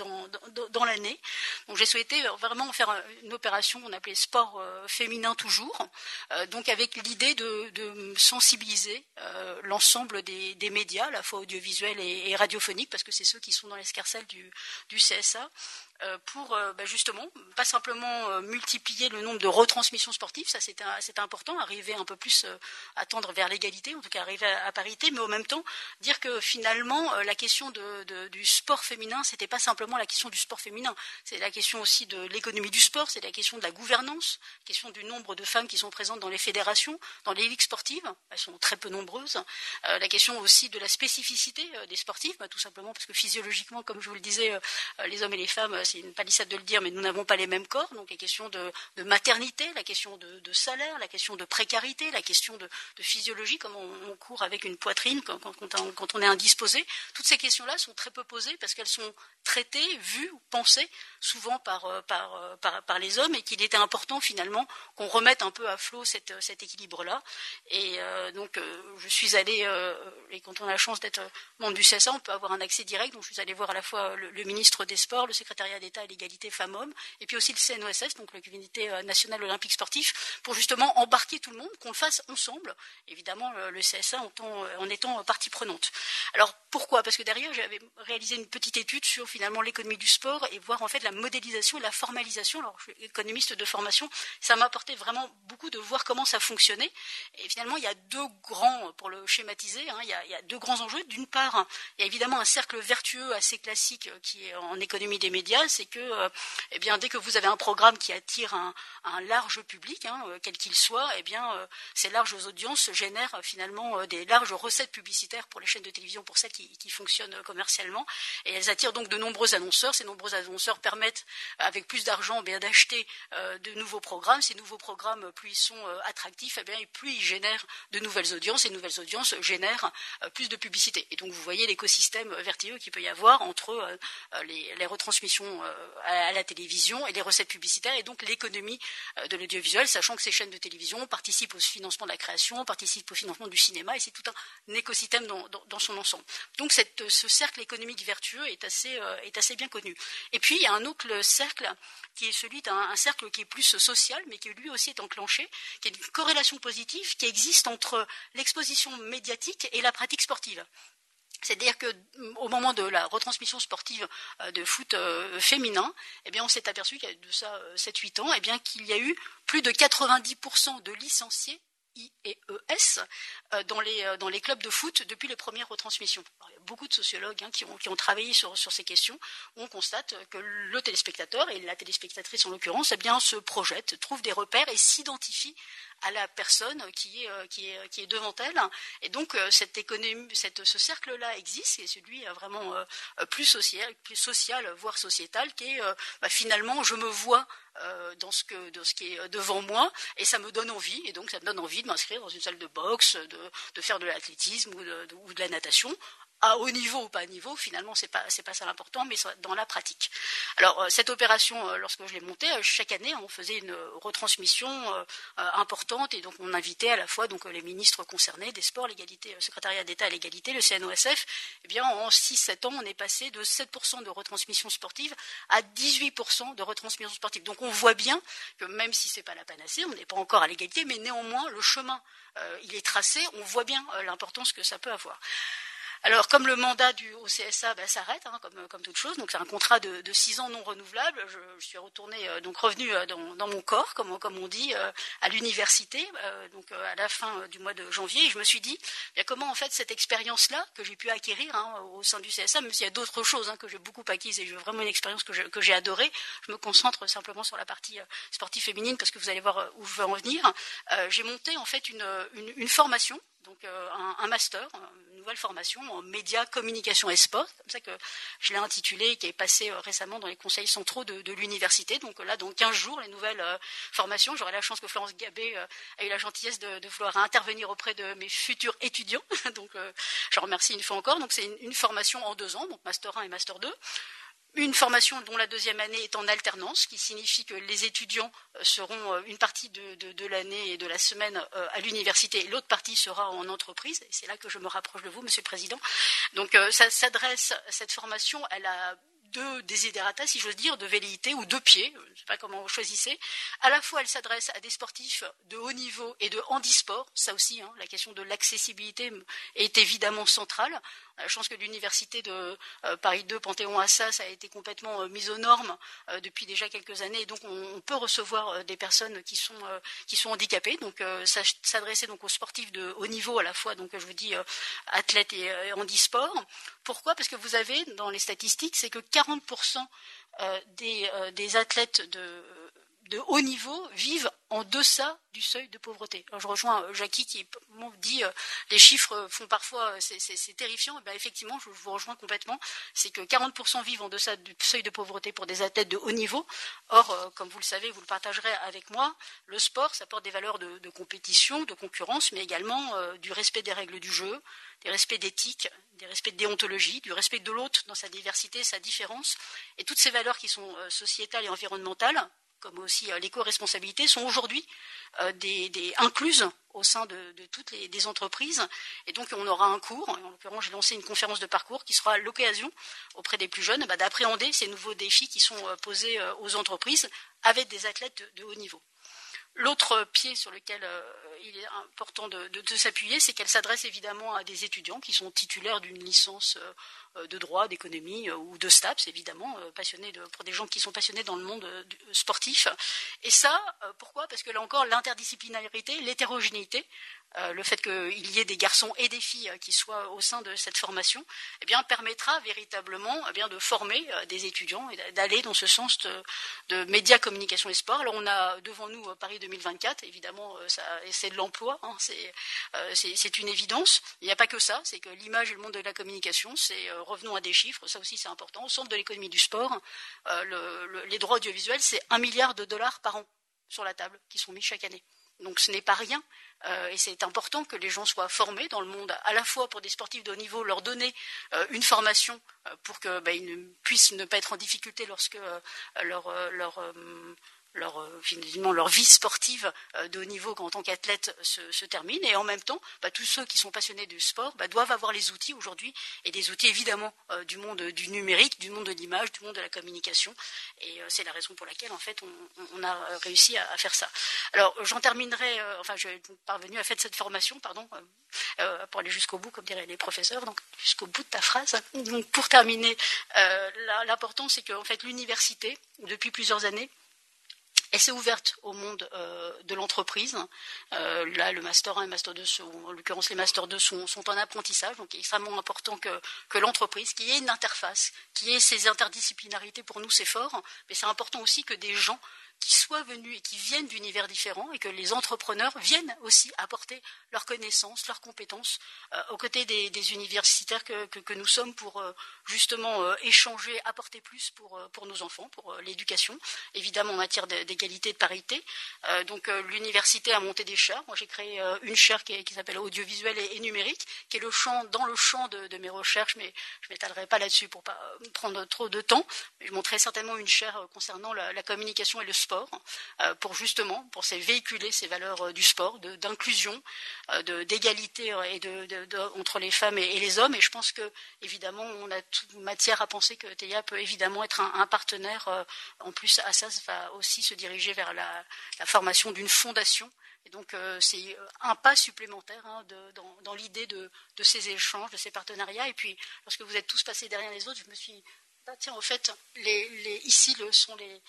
S3: dans, l'année. Donc j'ai souhaité vraiment faire une opération qu'on appelait sport euh, féminin toujours, donc avec l'idée de, sensibiliser l'ensemble des, médias, à la fois audiovisuels et, radiophoniques, parce que c'est ceux qui sont dans l'escarcelle du, CSA, euh, pour euh, bah, justement pas simplement euh, multiplier le nombre de retransmissions sportives, ça c'était important, arriver un peu plus à tendre vers l'égalité, en tout cas arriver à, parité, mais en même temps dire que finalement la question du sport féminin, c'était pas simplement la question du sport féminin, c'est la question aussi de l'économie du sport, c'est la question de la gouvernance, la question du nombre de femmes qui sont présentes dans les fédérations, dans les ligues sportives, elles sont très peu nombreuses, la question aussi de la spécificité des sportifs, bah, tout simplement parce que physiologiquement, comme je vous le disais, les hommes et les femmes c'est une palissade de le dire, mais nous n'avons pas les mêmes corps. Donc, les questions de, maternité, la question de, salaire, la question de précarité, la question de, physiologie, comme on, court avec une poitrine quand, on, est indisposé. Toutes ces questions-là sont très peu posées parce qu'elles sont traitées, vues ou pensées souvent par, euh, euh, les hommes et qu'il était important finalement qu'on remette un peu à flot cet équilibre-là. Et euh, donc, je suis allée, et quand on a la chance d'être membre du CSA, on peut avoir un accès direct. Donc, je suis allée voir à la fois le, le ministre des Sports, le secrétariat d'État à l'égalité femmes-hommes, et puis aussi le CNOSS, donc le Comité euh, national olympique sportif, pour justement embarquer tout le monde, qu'on le fasse ensemble, évidemment le, CSA euh, en, étant partie prenante. Alors pourquoi? Parce que derrière, j'avais réalisé une petite étude sur finalement l'économie du sport et voir en fait la modélisation et la formalisation. Alors je suis économiste de formation, ça m'a apporté vraiment beaucoup de voir comment ça fonctionnait. Et finalement, il y a deux grands, pour le schématiser, hein, il, y a, deux grands enjeux. D'une part, il y a évidemment un cercle vertueux assez classique euh, qui est en économie des médias, c'est que euh, eh bien, dès que vous avez un programme qui attire un, large public, hein, euh, quel qu'il soit, eh bien, euh, ces larges audiences génèrent finalement des larges recettes publicitaires pour les chaînes de télévision, pour celles qui, fonctionnent commercialement. Et elles attirent donc de nombreux annonceurs. Ces nombreux annonceurs permettent, avec plus d'argent, eh d'acheter de nouveaux programmes. Ces nouveaux programmes, plus ils sont attractifs, eh bien, plus ils génèrent de nouvelles audiences. Et nouvelles audiences génèrent plus de publicité. Et donc, vous voyez l'écosystème vertueux qu'il peut y avoir entre les, les retransmissions à la télévision et les recettes publicitaires et donc l'économie euh, de l'audiovisuel, sachant que ces chaînes de télévision participent au financement de la création, participent au financement du cinéma et c'est tout un écosystème dans, son ensemble. Donc ce cercle économique vertueux est assez, euh, est assez bien connu. Et puis il y a un autre cercle qui est celui d'un cercle qui est plus social, mais qui lui aussi est enclenché, qui est une corrélation positive qui existe entre l'exposition médiatique et la pratique sportive. C'est-à-dire qu'au mm, moment de la retransmission sportive euh, de foot euh, féminin, eh on s'est aperçu qu'il y a de ça 7-8 euh, ans, eh bien, qu'il y a eu plus de 90% de licenciés IES dans les, dans les clubs de foot depuis les premières retransmissions. il y a beaucoup de sociologues hein, qui, ont, travaillé sur, ces questions où on constate que le téléspectateur, et la téléspectatrice en l'occurrence, eh bien, se projette, trouve des repères et s'identifie à la personne qui est, euh, qui est, devant elle. Et donc euh, cette économie, ce cercle-là existe, et celui euh, vraiment plus social, plus social, voire sociétal, qui est bah, finalement je me vois dans, ce que, dans ce qui est devant moi et ça me donne envie et donc ça me donne envie de m'inscrire dans une salle de boxe, de, faire de l'athlétisme ou de la natation à haut niveau ou pas à niveau, finalement, c'est pas c'est pas ça l'important, mais dans la pratique. Alors euh, cette opération, euh, lorsque je l'ai montée, euh, chaque année, on faisait une retransmission importante et donc on invitait à la fois donc les ministres concernés des sports, l'égalité, le secrétariat d'État à l'égalité, le CNOSF. Eh bien, en 6-7 ans, on est passé de 7% de retransmission sportive à 18% de retransmission sportive. Donc on voit bien que même si c'est pas la panacée, on n'est pas encore à l'égalité, mais néanmoins le chemin il est tracé. On voit bien l'importance que ça peut avoir. Alors, comme le mandat du OCSA ben, s'arrête, hein, comme, toute chose, donc c'est un contrat de, six ans non renouvelable. Je, suis retournée, euh, donc revenue euh, dans, mon corps, comme, on dit, euh, à l'université, donc à la fin du mois de janvier. Et je me suis dit, comment en fait cette expérience-là que j'ai pu acquérir hein, au sein du CSA, même s'il y a d'autres choses hein, que j'ai beaucoup acquises et j'ai vraiment une expérience que j'ai adorée, je me concentre simplement sur la partie sportive féminine parce que vous allez voir où je veux en venir. j'ai monté en fait une formation donc un, master, nouvelle formation en médias, communication et sport, comme ça que je l'ai intitulé, qui est passé récemment dans les conseils centraux de, l'université. Donc là, dans 15 jours, les nouvelles formations. J'aurai la chance que Florence Gabé a eu la gentillesse de, vouloir intervenir auprès de mes futurs étudiants. donc je remercie une fois encore. Donc c'est une, une, formation en deux ans, donc Master 1 et Master 2 une formation dont la deuxième année est en alternance, qui signifie que les étudiants euh, seront euh, une partie de, l'année et de la semaine euh, à l'université, et l'autre partie sera en entreprise. Et c'est là que je me rapproche de vous, Monsieur le Président. Donc, ça s'adresse, cette formation, elle a deux désidérata, si j'ose dire, de velléité ou deux pieds, je ne sais pas comment vous choisissez. À la fois, elle s'adresse à des sportifs de haut niveau et de handisport. Ça aussi, hein, la question de l'accessibilité est évidemment centrale. Euh, je pense que l'université de euh, Paris 2 Panthéon-Assas a été complètement euh, mise aux normes depuis déjà quelques années. Et donc, on, peut recevoir des personnes qui sont, handicapées. Donc, s'adresser donc aux sportifs de haut niveau à la fois, donc je vous dis athlètes et, handisport. Pourquoi? Parce que vous avez dans les statistiques, c'est que 40% des, des athlètes de de haut niveau vivent en deçà du seuil de pauvreté. je rejoins euh, Jackie qui dit euh, les chiffres font parfois euh, c'est terrifiant. Eh ben, effectivement, je vous rejoins complètement. C'est que 40% vivent en deçà du seuil de pauvreté pour des athlètes de haut niveau. Or, comme vous le savez, vous le partagerez avec moi, le sport, ça porte des valeurs de, compétition, de concurrence, mais également du respect des règles du jeu, des respects d'éthique, des respects de déontologie, du respect de l'autre dans sa diversité, sa différence, et toutes ces valeurs qui sont sociétales et environnementales comme aussi euh, l'éco-responsabilité, sont aujourd'hui euh, incluses au sein de, toutes les entreprises. Et donc, on aura un cours. En l'occurrence, j'ai lancé une conférence de parcours qui sera l'occasion auprès des plus jeunes bah, d'appréhender ces nouveaux défis qui sont euh, posés aux entreprises avec des athlètes de, haut niveau. L'autre pied sur lequel il est important de, s'appuyer, c'est qu'elle s'adresse évidemment à des étudiants qui sont titulaires d'une licence de droit, d'économie euh, ou de STAPS, évidemment, euh, passionnés pour des gens qui sont passionnés dans le monde sportif. Et ça, pourquoi? Parce que là encore, l'interdisciplinarité, l'hétérogénéité, le fait qu'il y ait des garçons et des filles qui soient au sein de cette formation, eh bien, permettra véritablement eh bien, de former des étudiants et d'aller dans ce sens de, médias, communication et sport. Alors, on a devant nous Paris 2024, évidemment, c'est de l'emploi, hein, c'est une évidence. Il n'y a pas que ça, c'est que l'image et le monde de la communication, c'est revenons à des chiffres, ça aussi c'est important. Au centre de l'économie du sport, euh, les droits audiovisuels, c'est un milliard de dollars par an sur la table qui sont mis chaque année. Donc ce n'est pas rien. Euh, et c'est important que les gens soient formés dans le monde, à la fois pour des sportifs de haut niveau, leur donner euh, une formation pour qu'ils ne puissent ne pas être en difficulté lorsque leur leur, euh, finalement, leur vie sportive euh, de haut niveau en tant qu'athlète se, termine. Et en même temps, bah, tous ceux qui sont passionnés du sport bah, doivent avoir les outils aujourd'hui, et des outils évidemment euh, du monde du numérique, du monde de l'image, du monde de la communication. Et c'est la raison pour laquelle en fait on, a réussi à, faire ça. Alors j'en terminerai, enfin je suis parvenu à faire cette formation, pardon, pour aller jusqu'au bout, comme diraient les professeurs, donc jusqu'au bout de ta phrase. Donc pour terminer, l'important c'est qu'en fait l'université, depuis plusieurs années, elle s'est ouverte au monde euh, de l'entreprise. Euh, là, le Master 1 et le Master 2, en l'occurrence les Master 2, sont, en apprentissage. Donc, il est extrêmement important que, l'entreprise, qu'il y ait une interface, qu'il y ait ces interdisciplinarités, pour nous, c'est fort. Mais c'est important aussi que des gens qui soient venus et qui viennent d'univers différents et que les entrepreneurs viennent aussi apporter leurs connaissances, leurs compétences euh, aux côtés des, universitaires que, nous sommes pour euh, justement euh, échanger, apporter plus pour, pour nos enfants, pour l'éducation, évidemment en matière d'égalité et de parité. donc l'université a monté des chaires. Moi j'ai créé une chaire qui, s'appelle audiovisuel et, numérique, qui est le champ dans le champ de, mes recherches, mais je m'étalerai pas là-dessus pour pas prendre trop de temps. Je montrerai certainement une chaire concernant la, la communication et le sport, euh, pour justement pour véhiculer ces valeurs euh, du sport, d'inclusion, euh, d'égalité entre les femmes et, les hommes. Et je pense que évidemment on a toute matière à penser que TEIA peut évidemment être un, partenaire. en plus, Assas va aussi se diriger vers la, formation d'une fondation. Et donc c'est un pas supplémentaire hein, dans, l'idée de, ces échanges, de ces partenariats. Et puis lorsque vous êtes tous passés derrière les autres, je me suis ah, tiens, au fait, ici le, sont les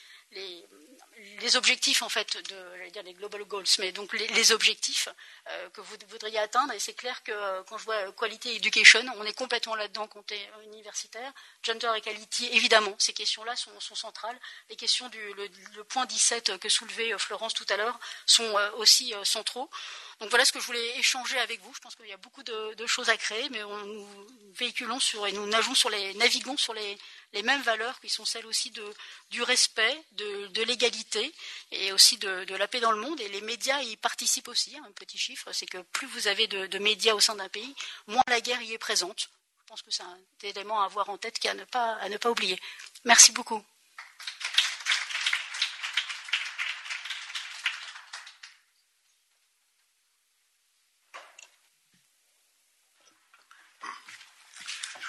S3: objectifs en fait de dire les global goals, mais donc les, objectifs euh, que vous voudriez atteindre. Et c'est clair que euh, quand je vois quality education, on est complètement là-dedans est universitaire. Gender equality, évidemment, ces questions-là sont, centrales. Les questions du le, point 17 que soulevait euh, Florence tout à l'heure sont aussi centraux. Donc voilà ce que je voulais échanger avec vous. Je pense qu'il y a beaucoup de, choses à créer, mais nous véhiculons sur et nous nageons sur les, naviguons sur les, mêmes valeurs qui sont celles aussi du respect, de, l'égalité et aussi de, la paix dans le monde. Et les médias y participent aussi. Un petit chiffre, c'est que plus vous avez de, médias au sein d'un pays, moins la guerre y est présente. Je pense que c'est un élément à avoir en tête qui à ne pas, à ne pas oublier. Merci beaucoup.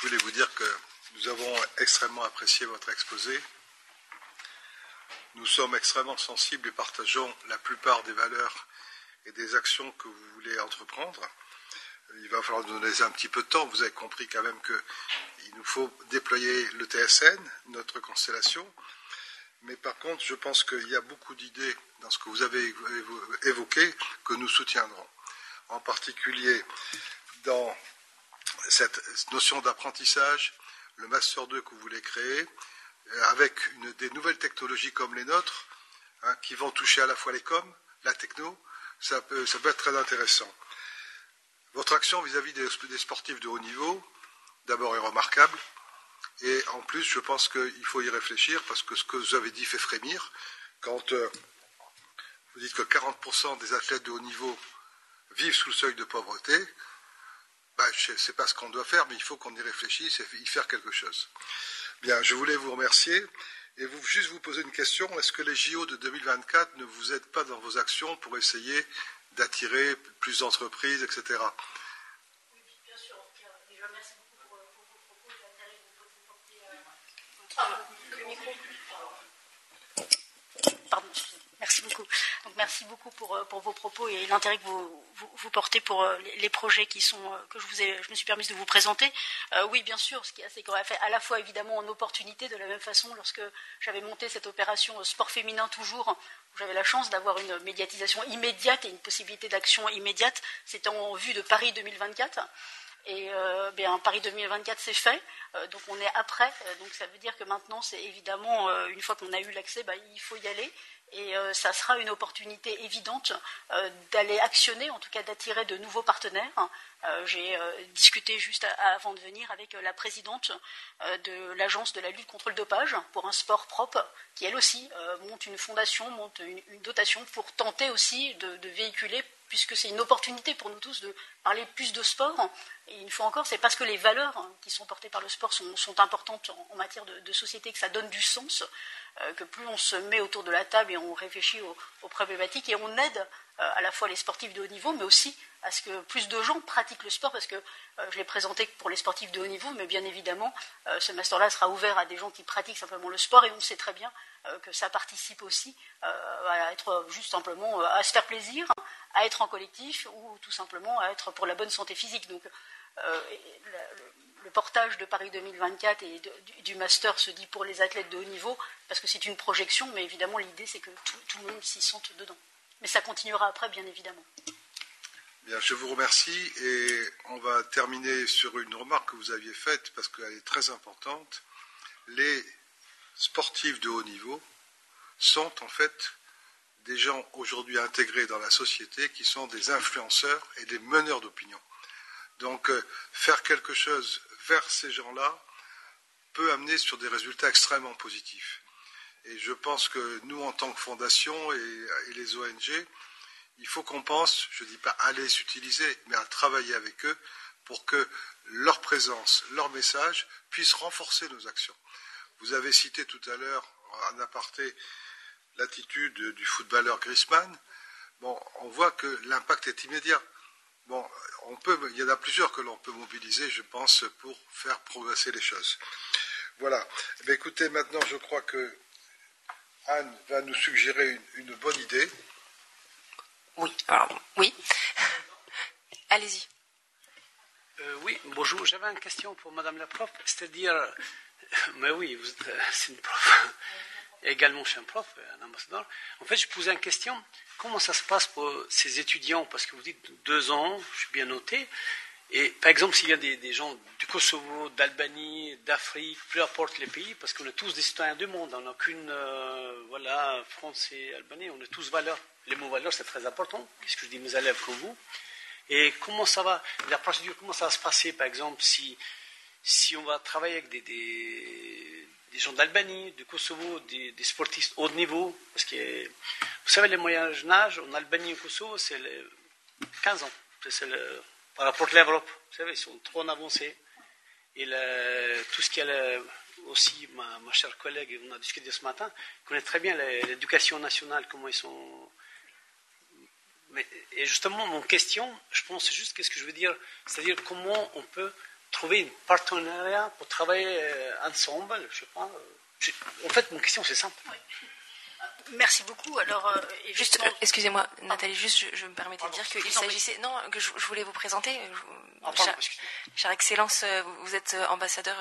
S4: Je voulais vous dire que nous avons extrêmement apprécié votre exposé. Nous sommes extrêmement sensibles et partageons la plupart des valeurs et des actions que vous voulez entreprendre. Il va falloir nous donner un petit peu de temps. Vous avez compris quand même qu'il nous faut déployer le TSN, notre constellation. Mais par contre, je pense qu'il y a beaucoup d'idées dans ce que vous avez évoqué que nous soutiendrons. En particulier dans cette notion d'apprentissage, le Master 2 que vous voulez créer, euh, avec des nouvelles technologies comme les nôtres, hein, qui vont toucher à la fois les coms, la techno, ça peut, être très intéressant. Votre action vis-à-vis des, sportifs de haut niveau, d'abord est remarquable, et en plus, je pense qu'il faut y réfléchir, parce que ce que vous avez dit fait frémir. Quand euh, vous dites que 40% des athlètes de haut niveau vivent sous le seuil de pauvreté, bah, sais pas ce qu'on doit faire, mais il faut qu'on y réfléchisse et y faire quelque chose. Bien, je voulais vous remercier et vous, juste vous poser une question. Est-ce que les JO de 2024 ne vous aident pas dans vos actions pour essayer d'attirer plus d'entreprises, etc.
S3: Pardon. Merci beaucoup. Donc, merci beaucoup pour, euh, pour vos propos et l'intérêt que vous, vous, portez pour euh, les projets qui sont, euh, que je, vous ai, je me suis permise de vous présenter. oui, bien sûr, ce qui c'est qu'on a fait à la fois évidemment en opportunité, de la même façon, lorsque j'avais monté cette opération sport féminin toujours, où j'avais la chance d'avoir une médiatisation immédiate et une possibilité d'action immédiate, c'était en vue de Paris 2024. Et euh, bien, Paris 2024, c'est fait. donc on est après. donc ça veut dire que maintenant, c'est évidemment, une fois qu'on a eu l'accès, bah, il faut y aller. Et euh, sera une opportunité évidente euh, d'aller actionner, en tout cas d'attirer de nouveaux partenaires. Euh, j'ai discuté juste avant de venir avec la présidente de l'agence de la lutte contre le dopage pour un sport propre, qui elle aussi monte une fondation, monte une, dotation pour tenter aussi de véhiculer puisque c'est une opportunité pour nous tous de parler plus de sport. Et une fois encore, c'est parce que les valeurs hein, qui sont portées par le sport sont, importantes en, matière de, société, que ça donne du sens, euh, que plus on se met autour de la table et on réfléchit aux, problématiques et on aide euh, à la fois les sportifs de haut niveau, mais aussi à ce que plus de gens pratiquent le sport, parce que euh, je l'ai présenté pour les sportifs de haut niveau, mais bien évidemment, ce master-là sera ouvert à des gens qui pratiquent simplement le sport, et on sait très bien que ça participe aussi à être juste simplement à se faire plaisir, à être en collectif ou tout simplement à être pour la bonne santé physique. Donc, euh, le, portage de Paris 2024 et du, master se dit pour les athlètes de haut niveau parce que c'est une projection, mais évidemment l'idée c'est que tout, le monde s'y sente dedans. Mais ça continuera après, bien évidemment.
S4: Bien, je vous remercie et on va terminer sur une remarque que vous aviez faite parce qu'elle est très importante. Les sportifs de haut niveau sont en fait des gens aujourd'hui intégrés dans la société qui sont des influenceurs et des meneurs d'opinion. Donc euh, faire quelque chose vers ces gens-là peut amener sur des résultats extrêmement positifs. Et je pense que nous, en tant que fondation et, les ONG, il faut qu'on pense, je ne dis pas à les utiliser, mais à travailler avec eux pour que leur présence, leur message puissent renforcer nos actions. Vous avez cité tout à l'heure, en aparté, l'attitude du footballeur Griezmann, bon, on voit que l'impact est immédiat. Bon, on peut, il y en a plusieurs que l'on peut mobiliser, je pense, pour faire progresser les choses. Voilà. Eh écoutez, maintenant, je crois que Anne va nous suggérer une, bonne idée.
S1: Oui, oui. Allez-y.
S5: Euh, oui, bonjour. J'avais une question pour Madame la prof, c'est-à-dire, mais oui, euh, c'est une prof également chez un prof, un ambassadeur. En fait, je posais une question. Comment ça se passe pour ces étudiants? Parce que vous dites deux ans, je suis bien noté. Et par exemple, s'il y a des, gens du Kosovo, d'Albanie, d'Afrique, peu importe les pays, parce qu'on est tous des citoyens du monde, on n'a qu'une, euh, voilà, France et Albanie, on est tous valeurs, les mots valeurs, c'est très important. Qu'est-ce que je dis mes élèves comme vous? Et comment ça va, la procédure, comment ça va se passer, par exemple, si, si on va travailler avec des, gens d'Albanie, du Kosovo, des, sportifs haut niveau Parce que, vous savez, les moyens âge en Albanie et au Kosovo, c'est 15 ans. C'est le, par rapport à l'Europe. Vous savez, ils sont trop en avancée. Et tout ce qui est aussi, ma, chère collègue, on a discuté ce matin, connaît très bien l'éducation nationale, comment ils sont. et justement, mon question, je pense juste qu'est-ce que je veux dire, c'est-à-dire comment on peut trouver un partenariat pour travailler euh, ensemble, je sais pas. En fait, mon question, c'est simple.
S3: Merci beaucoup. Alors, euh,
S1: juste, euh, excusez-moi, Nathalie, juste, je, me permettais de dire qu'il s'agissait, non, que je, voulais vous présenter, ah, chère, Excellence, euh, vous êtes ambassadeur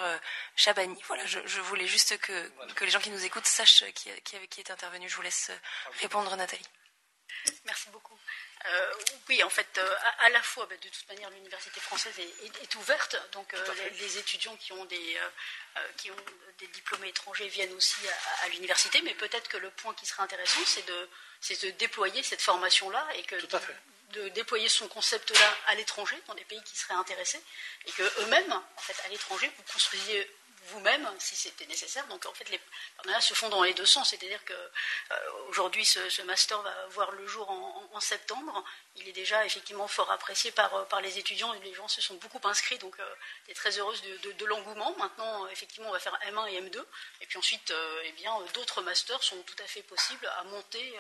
S1: Chabani. Voilà, je, voulais juste que, que, les gens qui nous écoutent sachent qui, qui, qui est intervenu. Je vous laisse répondre, Nathalie.
S3: Merci beaucoup. Euh, oui, en fait, euh, à, la fois, bah, de toute manière, l'université française est, ouverte, donc euh, les, étudiants qui ont des, qui ont des diplômés étrangers viennent aussi à, l'université, mais peut-être que le point qui serait intéressant, c'est de, de déployer cette formation-là et que de, déployer son concept-là à l'étranger, dans des pays qui seraient intéressés, et que eux-mêmes, en fait, à l'étranger, vous construisiez vous-même si c'était nécessaire. Donc en fait, les partenariats se font dans les deux sens. C'est-à-dire qu'aujourd'hui, euh, ce, master va voir le jour en, septembre. Il est déjà effectivement fort apprécié par, euh, par les étudiants. Les gens se sont beaucoup inscrits, donc euh, est très heureuse de, l'engouement. Maintenant, effectivement, on va faire M1 et M2. Et puis ensuite, eh bien, d'autres masters sont tout à fait possibles à monter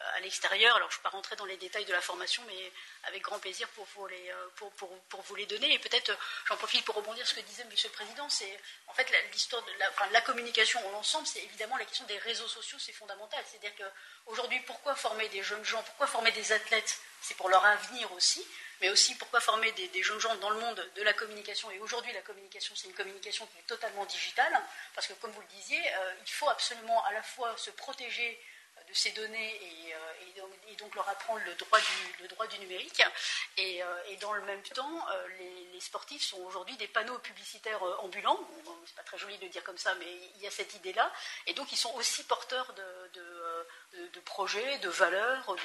S3: à l'extérieur. Alors, je ne vais pas rentrer dans les détails de la formation, mais avec grand plaisir pour vous les, pour, pour, vous les donner. Et peut-être, j'en profite pour rebondir sur ce que disait M. le Président, c'est en fait l'histoire de la, la communication en l'ensemble, c'est évidemment la question des réseaux sociaux, c'est fondamental. C'est-à-dire qu'aujourd'hui, pourquoi former des jeunes gens, pourquoi former des athlètes? C'est pour leur avenir aussi, mais aussi pourquoi former des, jeunes gens dans le monde de la communication? Et aujourd'hui, la communication, c'est une communication qui est totalement digitale, parce que comme vous le disiez, euh, il faut absolument à la fois se protéger ces données et, euh, donc, leur apprendre le droit du, numérique. Et, euh, dans le même temps, euh, les, sportifs sont aujourd'hui des panneaux publicitaires ambulants. Bon, c'est pas très joli de dire comme ça, mais il y a cette idée-là. Et donc ils sont aussi porteurs de, projets, de valeurs.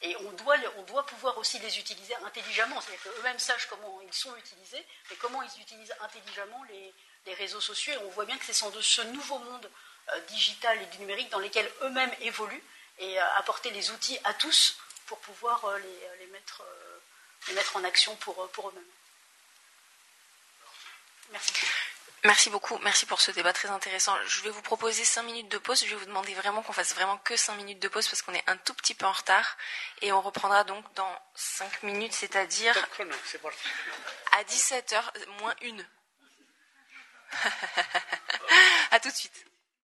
S3: et on doit, on doit pouvoir aussi les utiliser intelligemment. C'est-à-dire qu'eux-mêmes sachent comment ils sont utilisés, mais comment ils utilisent intelligemment les, les réseaux sociaux. Et on voit bien que c'est de ce nouveau monde digital et du numérique dans lesquels eux-mêmes évoluent et euh, apporter les outils à tous pour pouvoir euh, les, mettre, les mettre en action pour, pour eux-mêmes.
S1: Merci. Merci beaucoup, merci pour ce débat très intéressant. Je vais vous proposer cinq minutes de pause. Je vais vous demander vraiment qu'on fasse vraiment que cinq minutes de pause parce qu'on est un tout petit peu en retard. Et on reprendra donc dans cinq minutes, c'est-à-dire à 17h moins une. à tout de suite.